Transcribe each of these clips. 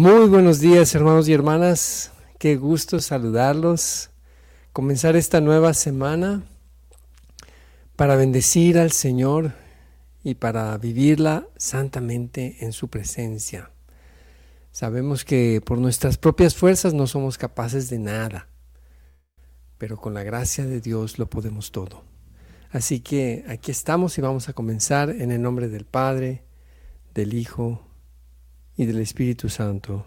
Muy buenos días hermanos y hermanas, qué gusto saludarlos, comenzar esta nueva semana para bendecir al Señor y para vivirla santamente en su presencia. Sabemos que por nuestras propias fuerzas no somos capaces de nada, pero con la gracia de Dios lo podemos todo. Así que aquí estamos y vamos a comenzar en el nombre del Padre, del Hijo y del Espíritu Santo.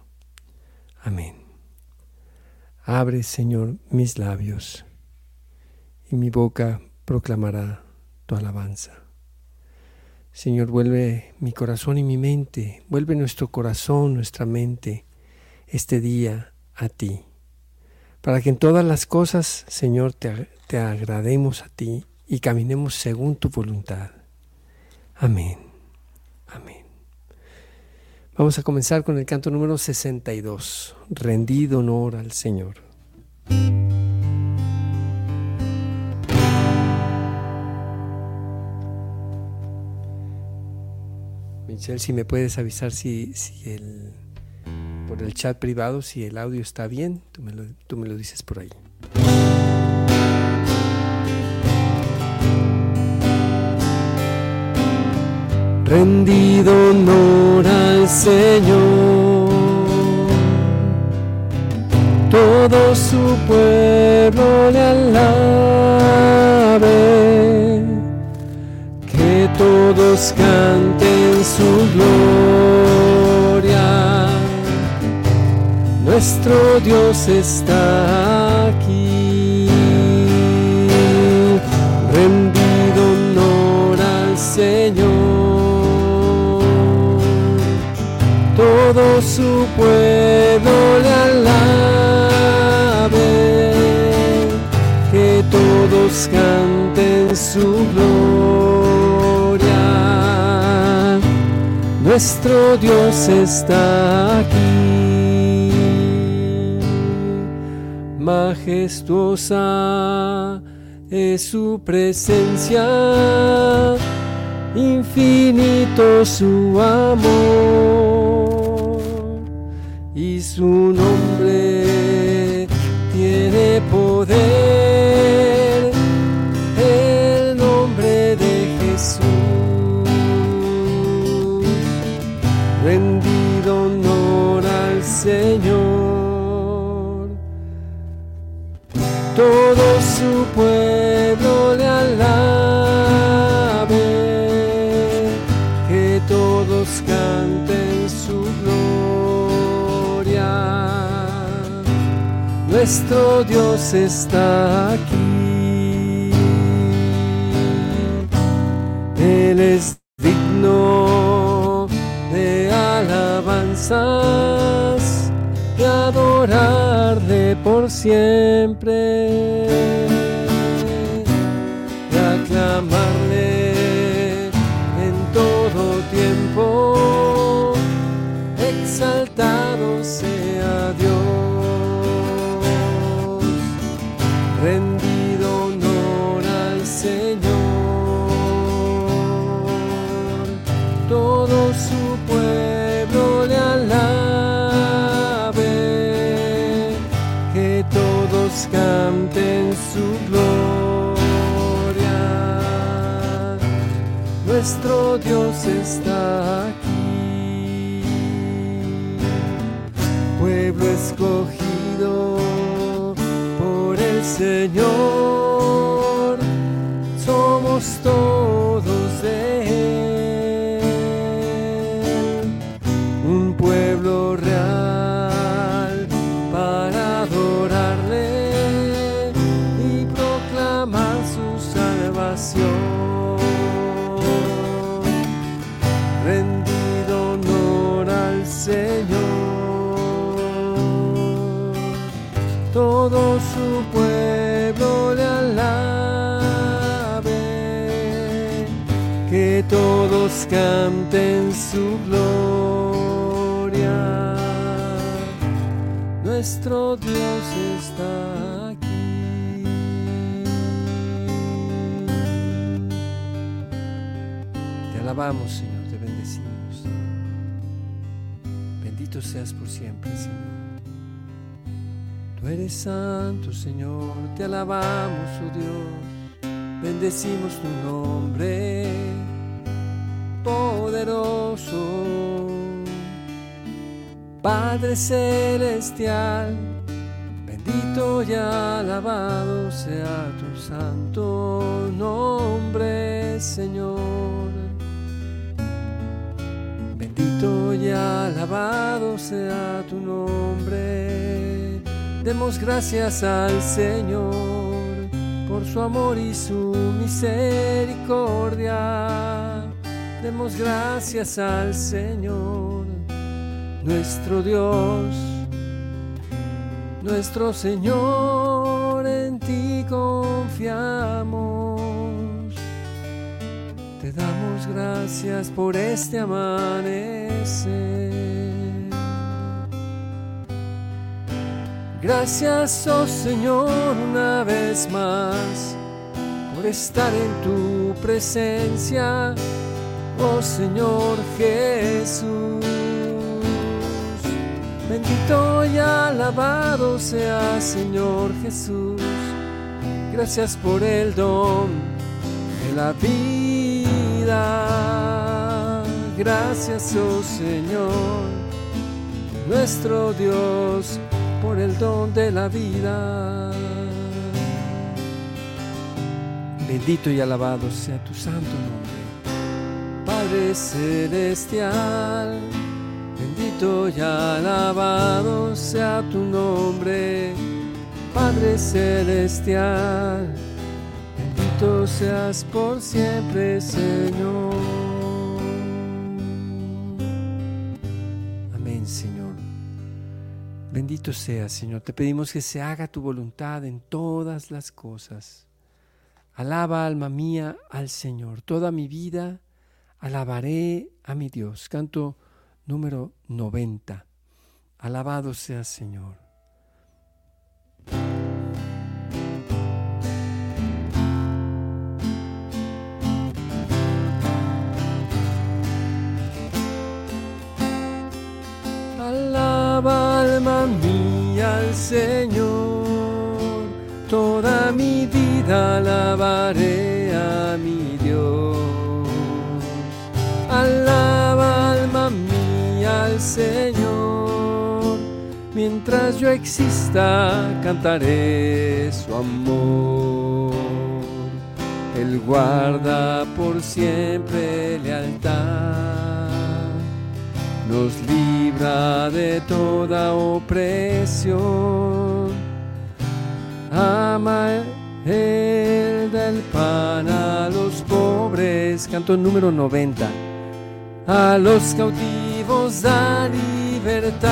Amén. Abre, Señor, mis labios, y mi boca proclamará tu alabanza. Señor, vuelve mi corazón y mi mente, vuelve nuestro corazón, nuestra mente, este día a ti, para que en todas las cosas, Señor, te, agrademos a ti y caminemos según tu voluntad. Amén. Amén. Vamos a comenzar con el canto número 62, Rendido honor al Señor. Michelle, si me puedes avisar si, si el, por el chat privado, si el audio está bien, tú me lo, tú me lo dices por ahí. Rendido honor al Señor. Todo su pueblo le alabe, que todos canten su gloria. Nuestro Dios está aquí, todo su pueblo le alabe, que todos canten su gloria. Nuestro Dios está aquí, majestuosa es su presencia, infinito su amor y su Nuestro Dios está aquí. Él es digno de alabanzas, de adorarle por siempre, Nuestro Dios está aquí, pueblo escogido por el Señor, todo su pueblo le alabe, que todos canten su gloria. Nuestro Dios está aquí. Te alabamos, Señor, te bendecimos. Bendito Bendito seas por siempre, Señor. Tú eres santo, Señor, te alabamos, oh Dios, bendecimos tu nombre, poderoso. Padre celestial, bendito y alabado sea tu santo nombre, Señor. Bendito y alabado sea tu nombre. Demos gracias al Señor por su amor y su misericordia. Demos gracias al Señor nuestro Dios, nuestro Señor, en ti confiamos. Te damos gracias por este amanecer. Gracias, oh Señor, una vez más, por estar en tu presencia, oh Señor Jesús. Bendito y alabado sea Señor Jesús. Gracias por el don de la vida. Gracias, oh Señor, nuestro Dios, por el don de la vida. Bendito y alabado sea tu santo nombre. Padre celestial Bendito y alabado sea tu nombre, Padre Celestial. Bendito seas por siempre, Señor. Bendito seas, Señor. Te pedimos que se haga tu voluntad en todas las cosas. Alaba, alma mía, al Señor. Toda mi vida alabaré a mi Dios. Canto número 90. Alabado sea Señor. Alaba alma mía al Señor, toda mi vida alabaré a mi Dios. Alaba alma mía al Señor. Mientras yo exista, cantaré su amor. Él guarda por siempre lealtad, nos libra de toda opresión. Ama Él del pan a los pobres. Canto número 90. A los cautivos da libertad.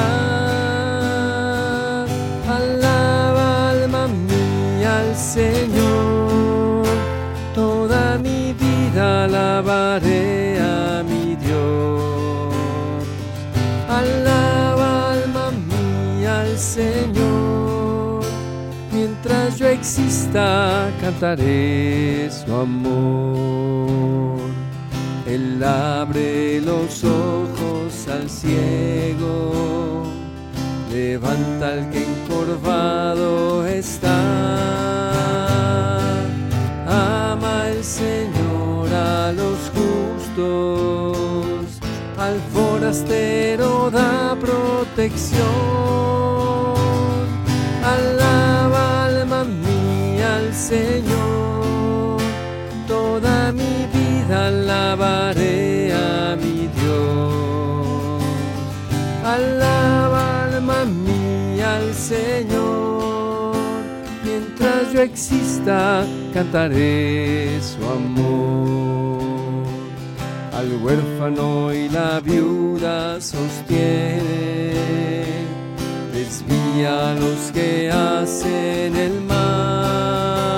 Alaba alma mía al Señor, toda mi vida alabaré exista cantaré su amor. Él abre los ojos al ciego, levanta al que encorvado está. Ama el Señor a los justos, al forastero da protección. Señor, toda mi vida alabaré a mi Dios. Alaba alma mía al Señor. Mientras yo exista, cantaré su amor. Al huérfano y la viuda sostiene, desvía los que hacen el mal.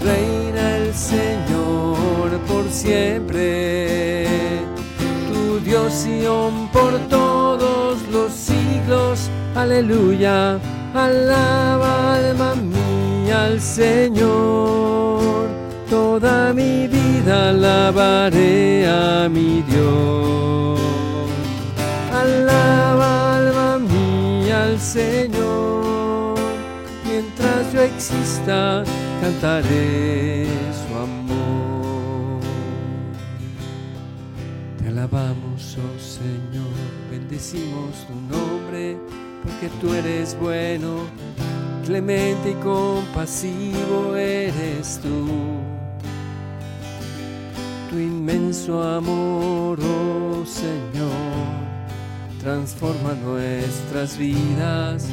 Reina el Señor por siempre. Tu Dios Sion por todos los siglos. Aleluya. Alaba alma mía al Señor. Toda mi vida alabaré a mi Dios. Alaba Señor. Mientras yo exista, cantaré su amor. Te alabamos, oh Señor, bendecimos tu nombre, porque tú eres bueno, clemente y compasivo eres tú. Tu inmenso amor, oh Señor transforma nuestras vidas.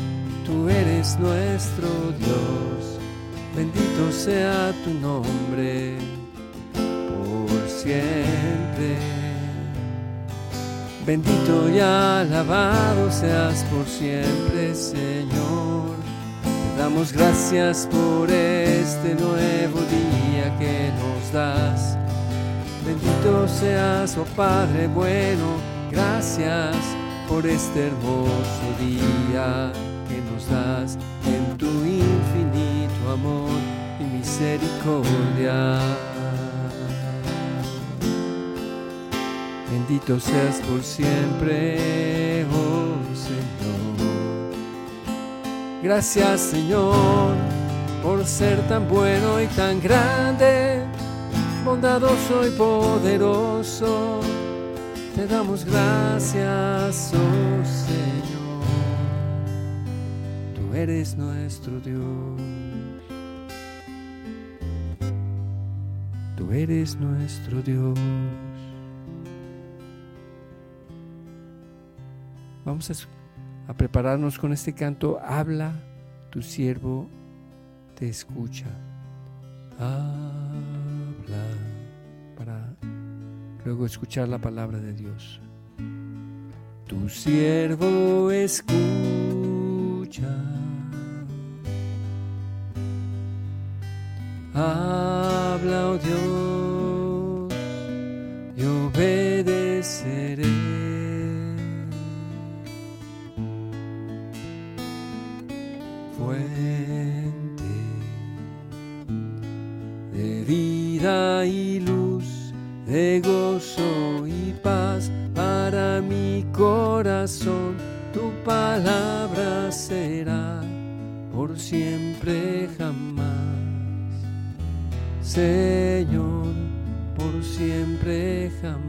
Tú eres nuestro Dios, bendito sea tu nombre por siempre. Bendito y alabado seas por siempre, Señor. Te damos gracias por este nuevo día que nos das. Bendito seas, oh Padre bueno, gracias por este hermoso día que nos das en tu infinito amor y misericordia. Bendito seas por siempre, oh Señor. Gracias Señor por ser tan bueno y tan grande, bondadoso y poderoso te damos gracias, oh Señor. Tú eres nuestro Dios. Tú eres nuestro Dios. Vamos a, prepararnos con este canto. Habla, tu siervo te escucha. Habla luego escuchar la palabra de Dios. Tu siervo escucha. Habla, oh Dios, y obedeceré. Fuente de vida y luz, de gozo y paz para mi corazón. Tu palabra será por siempre jamás. Señor, por siempre jamás.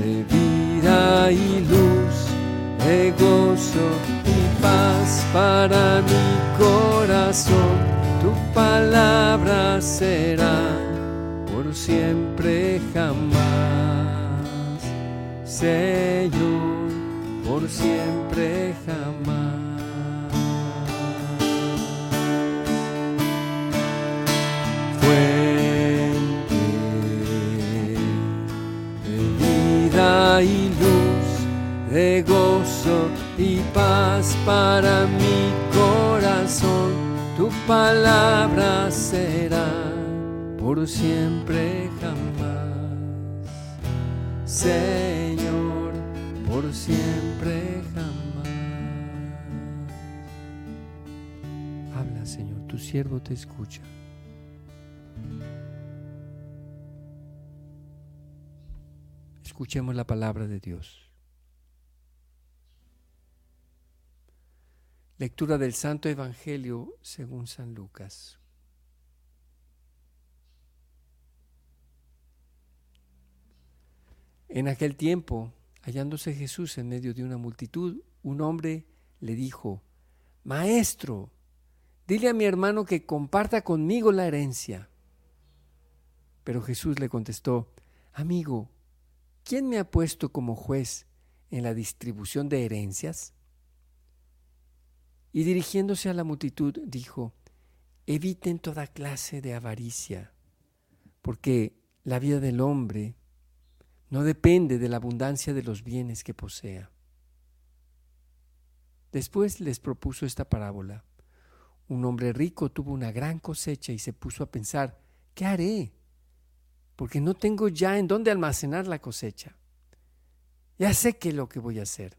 De vida y luz, de gozo y paz para mi corazón. Tu palabra será por siempre jamás. Señor, por siempre jamás. Y luz, de gozo y paz para mi corazón. Tu palabra será por siempre jamás. Señor, por siempre jamás. Habla, Señor, tu siervo te escucha. Escuchemos la palabra de Dios. Lectura del Santo Evangelio según San Lucas. En aquel tiempo, hallándose Jesús en medio de una multitud, un hombre le dijo, Maestro, dile a mi hermano que comparta conmigo la herencia. Pero Jesús le contestó, Amigo, ¿quién me ha puesto como juez en la distribución de herencias? Y dirigiéndose a la multitud, dijo, Eviten toda clase de avaricia, porque la vida del hombre no depende de la abundancia de los bienes que posea. Después les propuso esta parábola. Un hombre rico tuvo una gran cosecha y se puso a pensar, ¿qué haré? Porque no tengo ya en dónde almacenar la cosecha. Ya sé qué es lo que voy a hacer.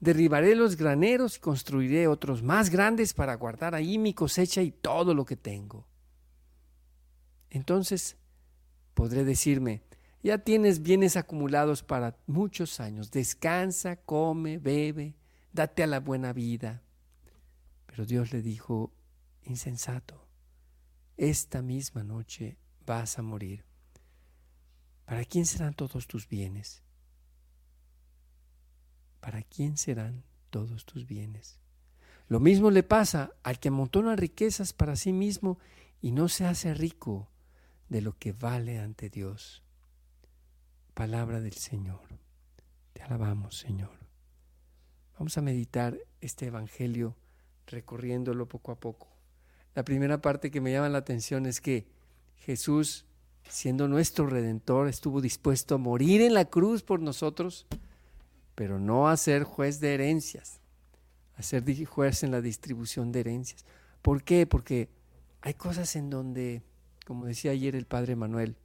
Derribaré los graneros y construiré otros más grandes para guardar ahí mi cosecha y todo lo que tengo. Entonces podré decirme, ya tienes bienes acumulados para muchos años, descansa, come, bebe, date a la buena vida. Pero Dios le dijo, insensato, esta misma noche vas a morir. ¿Para quién serán todos tus bienes? ¿Para quién serán todos tus bienes? Lo mismo le pasa al que amontona riquezas para sí mismo y no se hace rico de lo que vale ante Dios. Palabra del Señor. Te alabamos, Señor. Vamos a meditar este Evangelio recorriéndolo poco a poco. La primera parte que me llama la atención es que Jesús, siendo nuestro redentor, estuvo dispuesto a morir en la cruz por nosotros, pero no a ser juez de herencias, a ser juez en la distribución de herencias. ¿Por qué? Porque hay cosas en donde, como decía ayer el padre Manuel,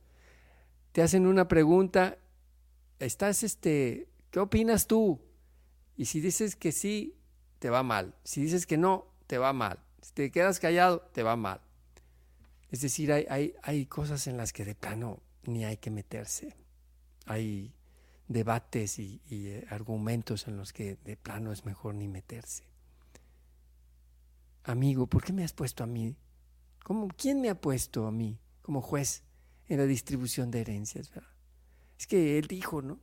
te hacen una pregunta, estás este, ¿qué opinas tú? Y si dices que sí, te va mal. Si dices que no, te va mal. Si te quedas callado, te va mal. Es decir, hay, hay, hay cosas en las que de plano ni hay que meterse. Hay debates y, eh, argumentos en los que de plano es mejor ni meterse. Amigo, ¿por qué me has puesto a mí? ¿Cómo, ¿Quién me ha puesto a mí como juez en la distribución de herencias? Es que él dijo, ¿no?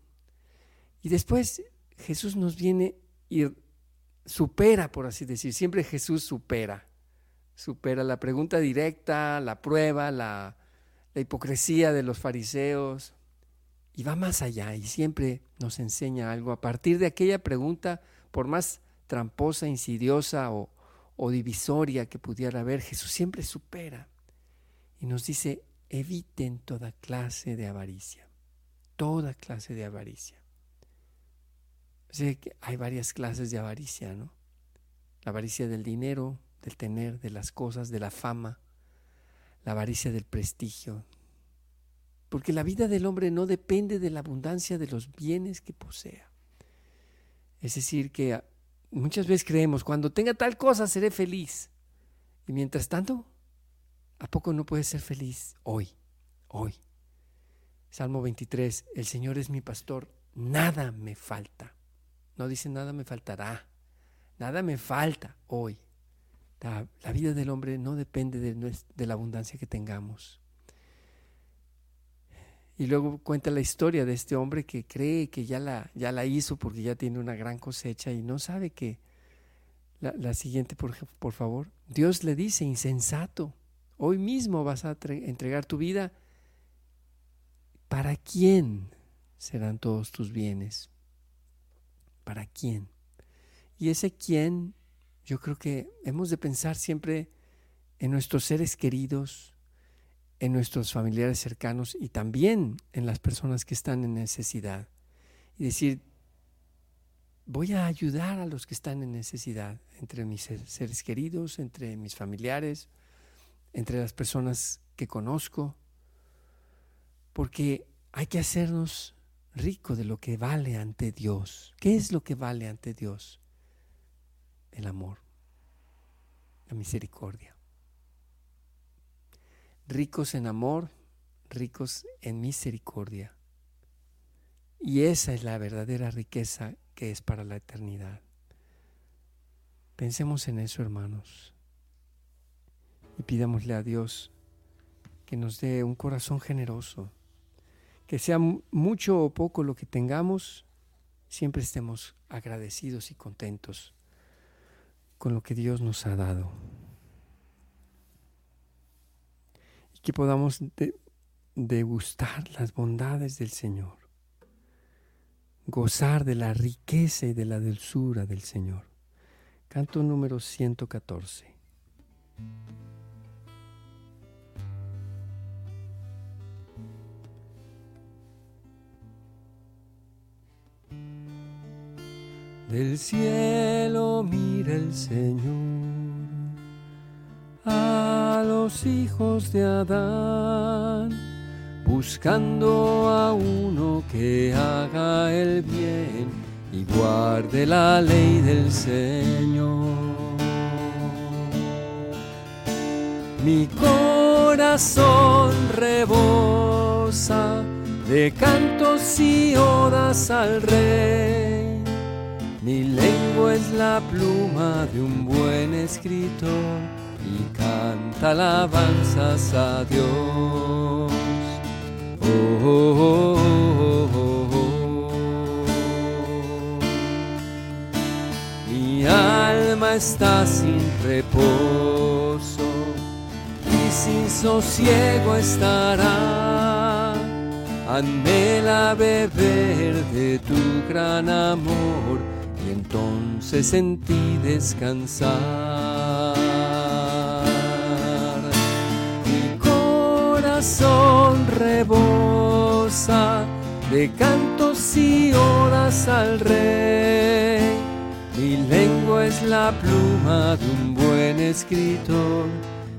Y después Jesús nos viene y supera, por así decir, siempre Jesús supera, supera la pregunta directa, la prueba, la, la hipocresía de los fariseos, y va más allá y siempre nos enseña algo a partir de aquella pregunta, por más tramposa, insidiosa o, o divisoria que pudiera haber, Jesús siempre supera y nos dice, eviten toda clase de avaricia, toda clase de avaricia que hay varias clases de avaricia, ¿no? La avaricia del dinero, del tener, de las cosas, de la fama, la avaricia del prestigio. Porque la vida del hombre no depende de la abundancia de los bienes que posea. Es decir, que muchas veces creemos, cuando tenga tal cosa seré feliz. Y mientras tanto, ¿a poco no puedes ser feliz hoy? Hoy. Salmo 23, el Señor es mi pastor, nada me falta. No dice nada me faltará, nada me falta hoy. La, vida del hombre no depende de, la abundancia que tengamos. Y luego cuenta la historia de este hombre que cree que ya la, hizo porque ya tiene una gran cosecha y no sabe que la, siguiente, por favor. Dios le dice, insensato, hoy mismo vas a entregar tu vida. ¿Para quién serán todos tus bienes? ¿Para quién? Y ese quién, yo creo que hemos de pensar siempre en nuestros seres queridos, en nuestros familiares cercanos y también en las personas que están en necesidad. Y decir, voy a ayudar a los que están en necesidad, entre mis seres queridos, entre mis familiares, entre las personas que conozco, porque hay que hacernos rico de lo que vale ante Dios. ¿Qué es lo que vale ante Dios? Amor, la misericordia. Ricos en amor, ricos en misericordia. Y esa es la verdadera riqueza que es para la eternidad. Pensemos en eso, hermanos, y pidámosle a Dios que nos dé un corazón generoso que sea mucho o poco lo que tengamos, siempre estemos agradecidos y contentos con lo que Dios nos ha dado. Y que podamos degustar las bondades del Señor, gozar de la riqueza y de la dulzura del Señor. Canto número 114. Del cielo mira el Señor a los hijos de Adán, buscando a uno que haga el bien y guarde la ley del Señor. Mi corazón rebosa de cantos y odas al rey. Mi lengua es la pluma de un buen escritor y canta alabanzas a Dios. Oh, oh, oh, Mi alma está sin reposo y sin sosiego estará. Anhela beber de tu gran amor y entonces en ti descansar. corazón rebosa de cantos y odas al rey. Mi lengua es la pluma de un buen escritor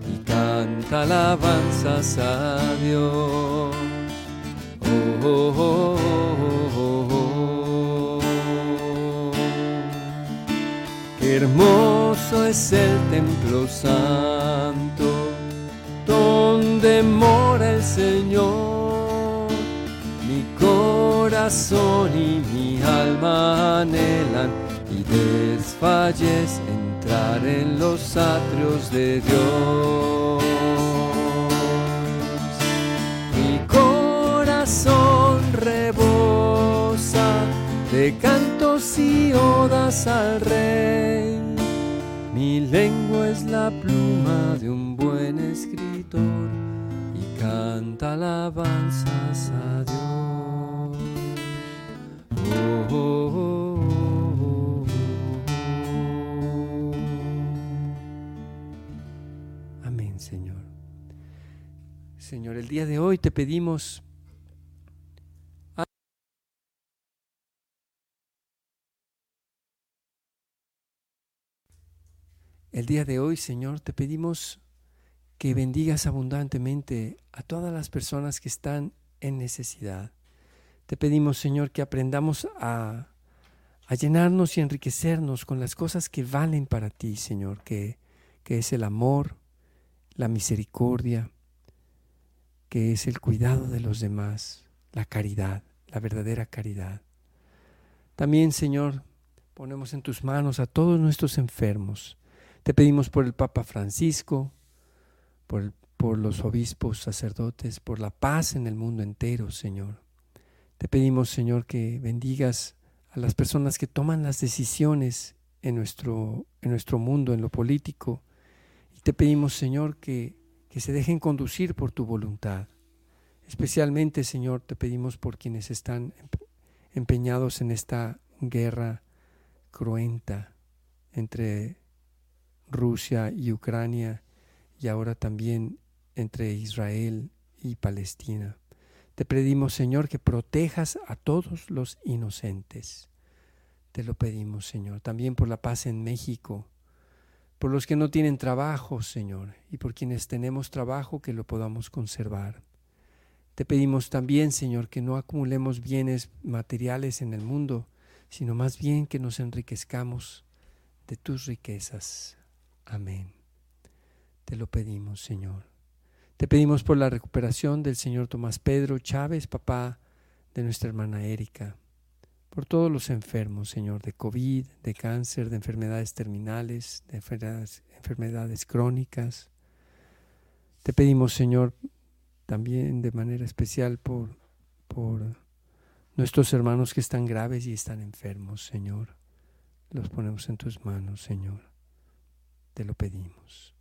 y canta alabanzas a Dios. Oh, oh, oh, Hermoso es el templo santo donde mora el Señor. Mi corazón y mi alma anhelan y desfallece entrar en los atrios de Dios. Mi corazón de cantos y odas al Rey. Mi lengua es la pluma de un buen escritor y canta alabanzas a Dios. Oh, oh, oh, Amén, Señor. Señor, el día de hoy te pedimos El día de hoy, Señor, te pedimos que bendigas abundantemente a todas las personas que están en necesidad. Te pedimos, Señor, que aprendamos a, llenarnos y enriquecernos con las cosas que valen para ti, Señor, que es el amor, la misericordia, que es el cuidado de los demás, la caridad, la verdadera caridad. También, Señor, ponemos en tus manos a todos nuestros enfermos, te pedimos por el Papa Francisco, por, los obispos, sacerdotes, por la paz en el mundo entero, Señor. Te pedimos, Señor, que bendigas a las personas que toman las decisiones en nuestro, en nuestro mundo, en lo político. Y te pedimos, Señor, que, que se dejen conducir por tu voluntad. Especialmente, Señor, te pedimos por quienes están empeñados en esta guerra cruenta entre Rusia y Ucrania y ahora también entre Israel y Palestina. Te pedimos, Señor, que protejas a todos los inocentes. Te lo pedimos, Señor, también por la paz en México, por los que no tienen trabajo, Señor, y por quienes tenemos trabajo que lo podamos conservar. Te pedimos también, Señor, que no acumulemos bienes materiales en el mundo, sino más bien que nos enriquezcamos de tus riquezas. Amén. Te lo pedimos, Señor. Te pedimos por la recuperación del Señor Tomás Pedro Chávez, papá de nuestra hermana Erika, por todos los enfermos, Señor, de COVID, de cáncer, de enfermedades terminales, de enfermedades, crónicas. Te pedimos, Señor, también de manera especial por, por nuestros hermanos que están graves y están enfermos, Señor. Los ponemos en tus manos, Señor te lo pedimos.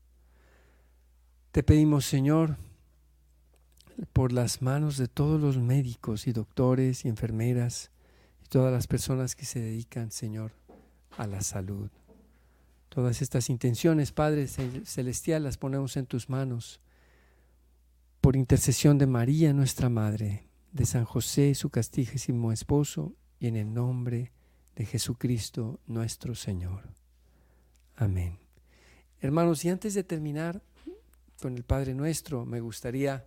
Te pedimos, Señor, por las manos de todos los médicos y doctores y enfermeras y todas las personas que se dedican, Señor, a la salud. Todas estas intenciones, Padre Celestial, las ponemos en tus manos. Por intercesión de María, nuestra Madre, de San José, su castísimo esposo, y en el nombre de Jesucristo nuestro Señor. Amén. Hermanos, y antes de terminar con el Padre Nuestro, me gustaría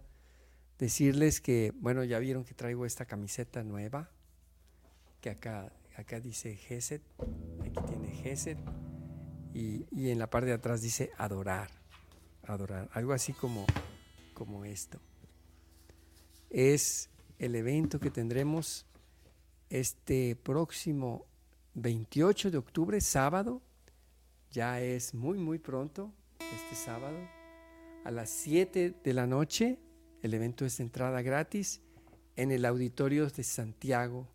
decirles que, bueno, ya vieron que traigo esta camiseta nueva, que acá, acá dice Geset, aquí tiene Geset, y, y, en la parte de atrás dice adorar, adorar, algo así como, como esto. Es el evento que tendremos este próximo 28 de octubre, sábado, ya es muy, muy pronto, este sábado, a las 7 de la noche, el evento es entrada gratis en el auditorio de Santiago,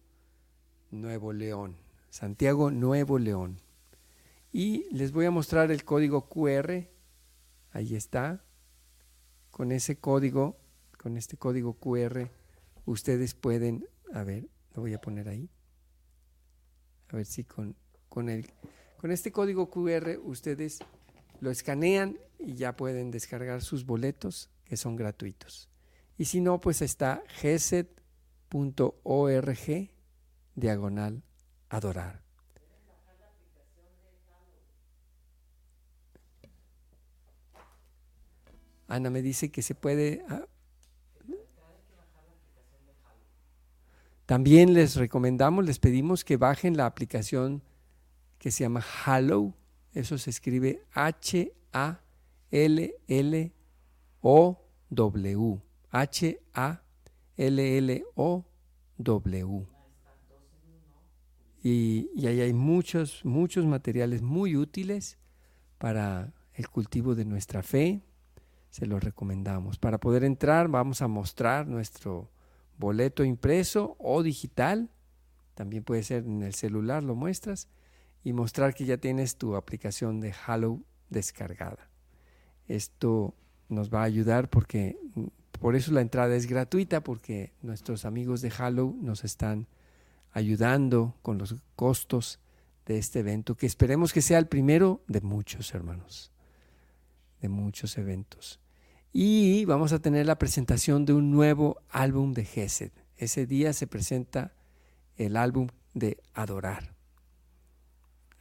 Nuevo León. Santiago, Nuevo León. Y les voy a mostrar el código QR. Ahí está. Con ese código, con este código QR, ustedes pueden, a ver, lo voy a poner ahí. A ver si con, con, el, con este código QR ustedes lo escanean y ya pueden descargar sus boletos que son gratuitos. Y si no, pues está geset.org diagonal adorar. Ana me dice que se puede ah, También les recomendamos, les pedimos que bajen la aplicación que se llama Hallow. Eso se escribe H-A-L-L-O-W. H-A-L-L-O-W. Y, y ahí hay muchos, muchos materiales muy útiles para el cultivo de nuestra fe. Se los recomendamos. Para poder entrar, vamos a mostrar nuestro boleto impreso o digital, también puede ser en el celular, lo muestras, y mostrar que ya tienes tu aplicación de Hallow descargada. Esto nos va a ayudar porque por eso la entrada es gratuita, porque nuestros amigos de Hallow nos están ayudando con los costos de este evento, que esperemos que sea el primero de muchos, hermanos, de muchos eventos. Y vamos a tener la presentación de un nuevo álbum de Gesed. Ese día se presenta el álbum de Adorar.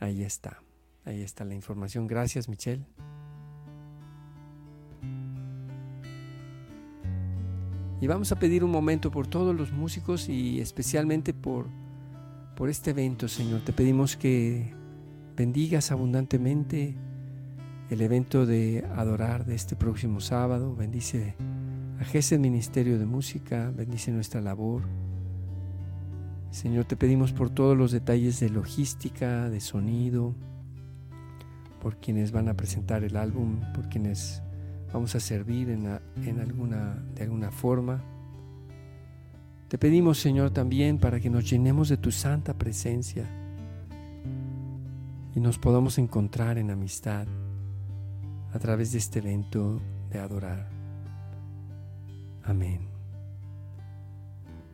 Ahí está, ahí está la información. Gracias, Michelle. Y vamos a pedir un momento por todos los músicos y especialmente por, por este evento, Señor. Te pedimos que bendigas abundantemente el evento de adorar de este próximo sábado. Bendice a Gesed Ministerio de Música, bendice nuestra labor. Señor, te pedimos por todos los detalles de logística, de sonido, por quienes van a presentar el álbum, por quienes vamos a servir en, en alguna, de alguna forma. Te pedimos, Señor, también para que nos llenemos de tu santa presencia y nos podamos encontrar en amistad a través de este evento de adorar. Amén.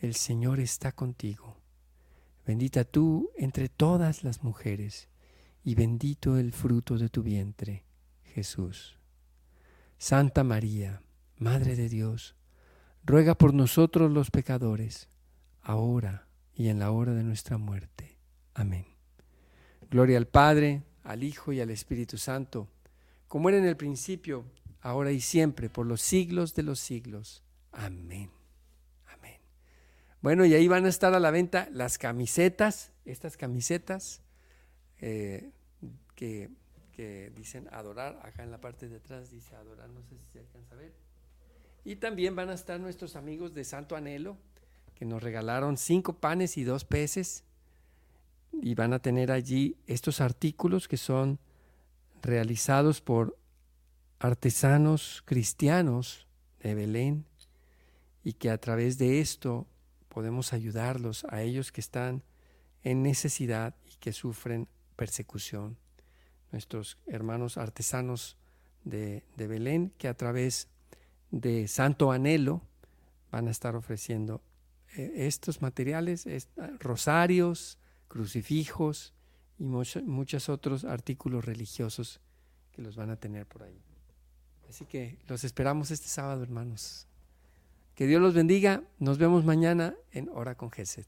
el Señor está contigo. Bendita tú entre todas las mujeres, y bendito el fruto de tu vientre, Jesús. Santa María, Madre de Dios, ruega por nosotros los pecadores, ahora y en la hora de nuestra muerte. Amén. Gloria al Padre, al Hijo y al Espíritu Santo, como era en el principio, ahora y siempre, por los siglos de los siglos. Amén. Bueno, y ahí van a estar a la venta las camisetas, estas camisetas eh, que, que, dicen adorar, acá en la parte de atrás dice adorar, no sé si se alcanza a ver. Y también van a estar nuestros amigos de Santo Anhelo, que nos regalaron cinco panes y dos peces y van a tener allí estos artículos que son realizados por artesanos cristianos de Belén y que a través de esto podemos ayudarlos a ellos que están en necesidad y que sufren persecución. Nuestros hermanos artesanos de, Belén, que a través de Santo Anhelo van a estar ofreciendo eh, estos materiales, rosarios, crucifijos y muchos otros artículos religiosos que los van a tener por ahí. Así que los esperamos este sábado, hermanos. Que Dios los bendiga. Nos vemos mañana en Hora con Gesed.